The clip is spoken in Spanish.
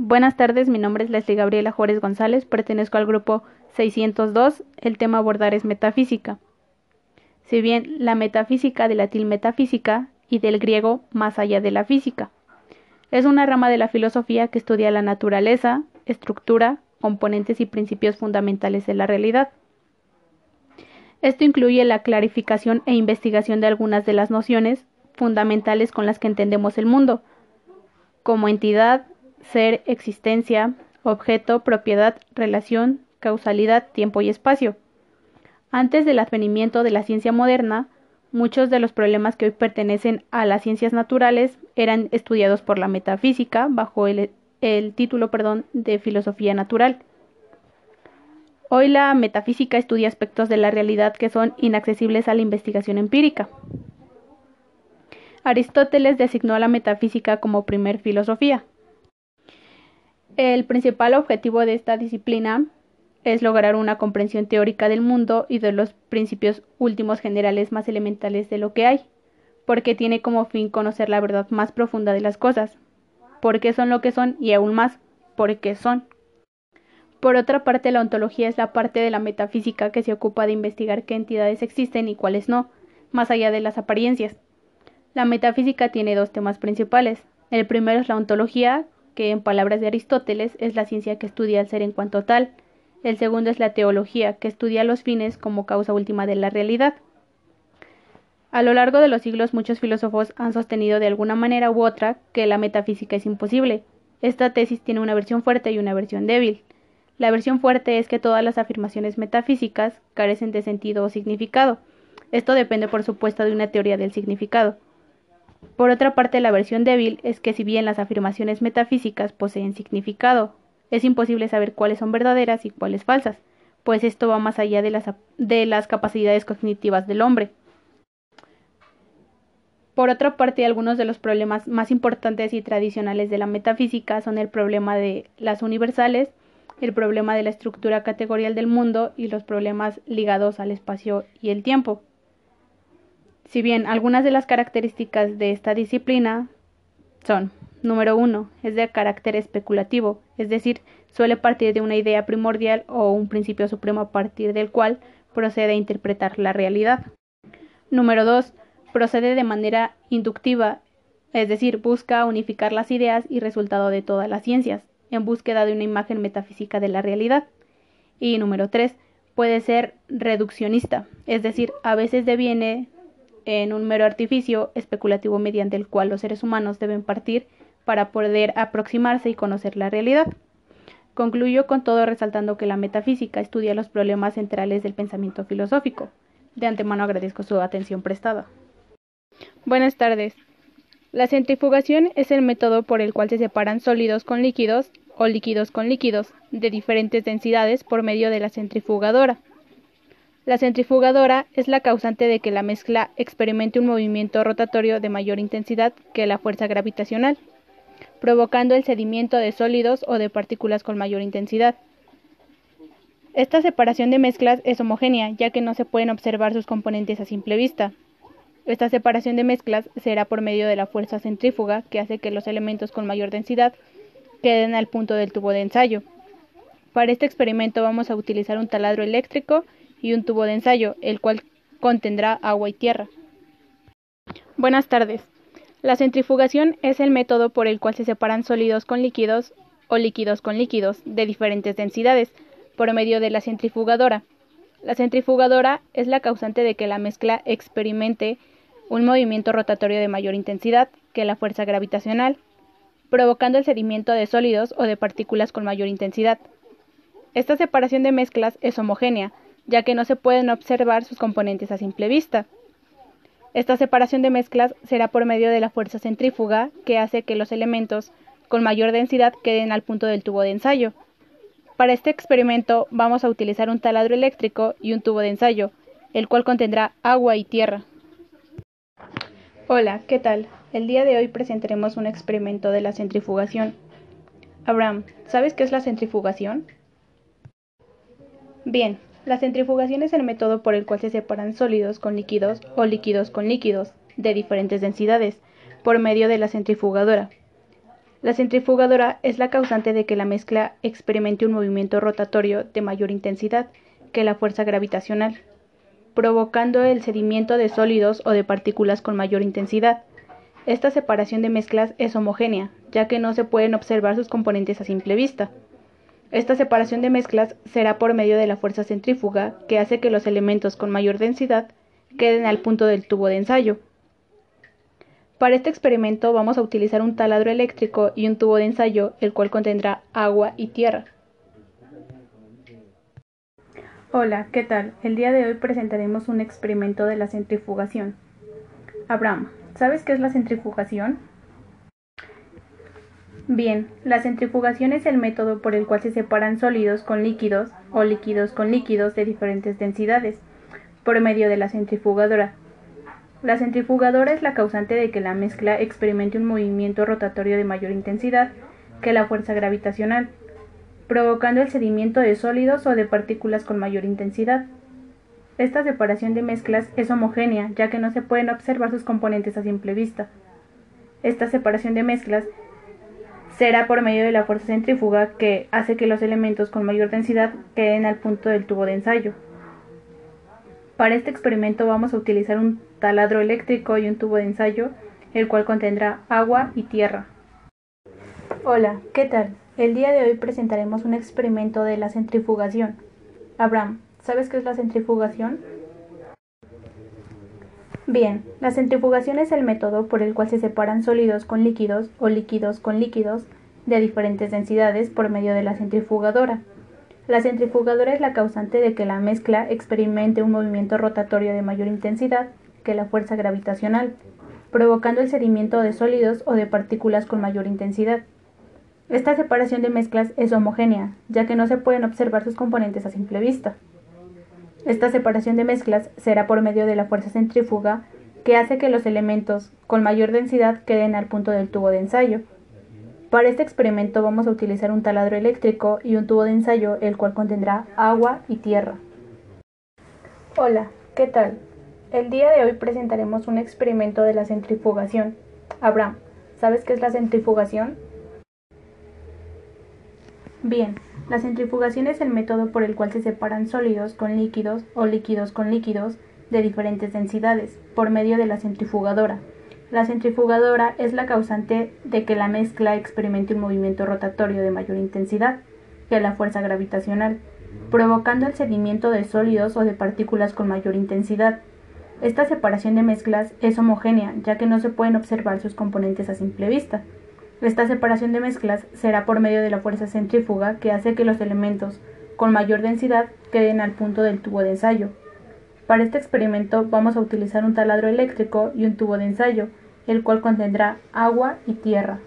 Buenas tardes, mi nombre es Leslie Gabriela Juárez González, pertenezco al grupo 602, el tema abordar es metafísica. Si bien la metafísica de latín metafísica y del griego más allá de la física, es una rama de la filosofía que estudia la naturaleza, estructura, componentes y principios fundamentales de la realidad. Esto incluye la clarificación e investigación de algunas de las nociones fundamentales con las que entendemos el mundo, como entidad, ser, existencia, objeto, propiedad, relación, causalidad, tiempo y espacio. Antes del advenimiento de la ciencia moderna, muchos de los problemas que hoy pertenecen a las ciencias naturales eran estudiados por la metafísica bajo el, el título perdón, de filosofía natural. Hoy la metafísica estudia aspectos de la realidad que son inaccesibles a la investigación empírica. Aristóteles designó a la metafísica como primer filosofía. El principal objetivo de esta disciplina es lograr una comprensión teórica del mundo y de los principios últimos generales más elementales de lo que hay, porque tiene como fin conocer la verdad más profunda de las cosas, por qué son lo que son y aún más, por qué son. Por otra parte, la ontología es la parte de la metafísica que se ocupa de investigar qué entidades existen y cuáles no, más allá de las apariencias. La metafísica tiene dos temas principales. El primero es la ontología, que en palabras de Aristóteles es la ciencia que estudia el ser en cuanto tal. El segundo es la teología, que estudia los fines como causa última de la realidad. A lo largo de los siglos muchos filósofos han sostenido de alguna manera u otra que la metafísica es imposible. Esta tesis tiene una versión fuerte y una versión débil. La versión fuerte es que todas las afirmaciones metafísicas carecen de sentido o significado. Esto depende, por supuesto, de una teoría del significado. Por otra parte, la versión débil es que si bien las afirmaciones metafísicas poseen significado, es imposible saber cuáles son verdaderas y cuáles falsas, pues esto va más allá de las, de las capacidades cognitivas del hombre. Por otra parte, algunos de los problemas más importantes y tradicionales de la metafísica son el problema de las universales, el problema de la estructura categorial del mundo y los problemas ligados al espacio y el tiempo. Si bien algunas de las características de esta disciplina son, número uno, es de carácter especulativo, es decir, suele partir de una idea primordial o un principio supremo a partir del cual procede a interpretar la realidad. Número dos, procede de manera inductiva, es decir, busca unificar las ideas y resultado de todas las ciencias, en búsqueda de una imagen metafísica de la realidad. Y número tres, puede ser reduccionista, es decir, a veces deviene en un mero artificio especulativo mediante el cual los seres humanos deben partir para poder aproximarse y conocer la realidad. Concluyo con todo resaltando que la metafísica estudia los problemas centrales del pensamiento filosófico. De antemano agradezco su atención prestada. Buenas tardes. La centrifugación es el método por el cual se separan sólidos con líquidos o líquidos con líquidos de diferentes densidades por medio de la centrifugadora. La centrifugadora es la causante de que la mezcla experimente un movimiento rotatorio de mayor intensidad que la fuerza gravitacional, provocando el sedimiento de sólidos o de partículas con mayor intensidad. Esta separación de mezclas es homogénea, ya que no se pueden observar sus componentes a simple vista. Esta separación de mezclas será por medio de la fuerza centrífuga que hace que los elementos con mayor densidad queden al punto del tubo de ensayo. Para este experimento vamos a utilizar un taladro eléctrico y un tubo de ensayo, el cual contendrá agua y tierra. Buenas tardes. La centrifugación es el método por el cual se separan sólidos con líquidos o líquidos con líquidos de diferentes densidades por medio de la centrifugadora. La centrifugadora es la causante de que la mezcla experimente un movimiento rotatorio de mayor intensidad que la fuerza gravitacional, provocando el sedimiento de sólidos o de partículas con mayor intensidad. Esta separación de mezclas es homogénea, ya que no se pueden observar sus componentes a simple vista. Esta separación de mezclas será por medio de la fuerza centrífuga que hace que los elementos con mayor densidad queden al punto del tubo de ensayo. Para este experimento vamos a utilizar un taladro eléctrico y un tubo de ensayo, el cual contendrá agua y tierra. Hola, ¿qué tal? El día de hoy presentaremos un experimento de la centrifugación. Abraham, ¿sabes qué es la centrifugación? Bien, la centrifugación es el método por el cual se separan sólidos con líquidos o líquidos con líquidos de diferentes densidades por medio de la centrifugadora. La centrifugadora es la causante de que la mezcla experimente un movimiento rotatorio de mayor intensidad que la fuerza gravitacional, provocando el sedimiento de sólidos o de partículas con mayor intensidad. Esta separación de mezclas es homogénea, ya que no se pueden observar sus componentes a simple vista. Esta separación de mezclas será por medio de la fuerza centrífuga que hace que los elementos con mayor densidad queden al punto del tubo de ensayo. Para este experimento vamos a utilizar un taladro eléctrico y un tubo de ensayo, el cual contendrá agua y tierra. Hola, ¿qué tal? El día de hoy presentaremos un experimento de la centrifugación. Abraham, ¿sabes qué es la centrifugación? Bien, la centrifugación es el método por el cual se separan sólidos con líquidos o líquidos con líquidos de diferentes densidades por medio de la centrifugadora. La centrifugadora es la causante de que la mezcla experimente un movimiento rotatorio de mayor intensidad que la fuerza gravitacional, provocando el sedimiento de sólidos o de partículas con mayor intensidad. Esta separación de mezclas es homogénea, ya que no se pueden observar sus componentes a simple vista. Esta separación de mezclas será por medio de la fuerza centrífuga que hace que los elementos con mayor densidad queden al punto del tubo de ensayo. Para este experimento vamos a utilizar un taladro eléctrico y un tubo de ensayo, el cual contendrá agua y tierra. Hola, ¿qué tal? El día de hoy presentaremos un experimento de la centrifugación. Abraham, ¿sabes qué es la centrifugación? Bien, la centrifugación es el método por el cual se separan sólidos con líquidos o líquidos con líquidos de diferentes densidades por medio de la centrifugadora. La centrifugadora es la causante de que la mezcla experimente un movimiento rotatorio de mayor intensidad que la fuerza gravitacional, provocando el sedimiento de sólidos o de partículas con mayor intensidad. Esta separación de mezclas es homogénea, ya que no se pueden observar sus componentes a simple vista. Esta separación de mezclas será por medio de la fuerza centrífuga que hace que los elementos con mayor densidad queden al punto del tubo de ensayo, para este experimento vamos a utilizar un taladro eléctrico y un tubo de ensayo, el cual contendrá agua y tierra. Hola, ¿qué tal? El día de hoy presentaremos un experimento de la centrifugación. Abraham, ¿sabes qué es la centrifugación? Bien, la centrifugación es el método por el cual se separan sólidos con líquidos o líquidos con líquidos de diferentes densidades por medio de la centrifugadora. La centrifugadora es la causante de que la mezcla experimente un movimiento rotatorio de mayor intensidad que la fuerza gravitacional, provocando el sedimiento de sólidos o de partículas con mayor intensidad. Esta separación de mezclas es homogénea, ya que no se pueden observar sus componentes a simple vista. Esta separación de mezclas será por medio de la fuerza centrífuga que hace que los elementos con mayor densidad queden al punto del tubo de ensayo, para este experimento vamos a utilizar un taladro eléctrico y un tubo de ensayo, el cual contendrá agua y tierra.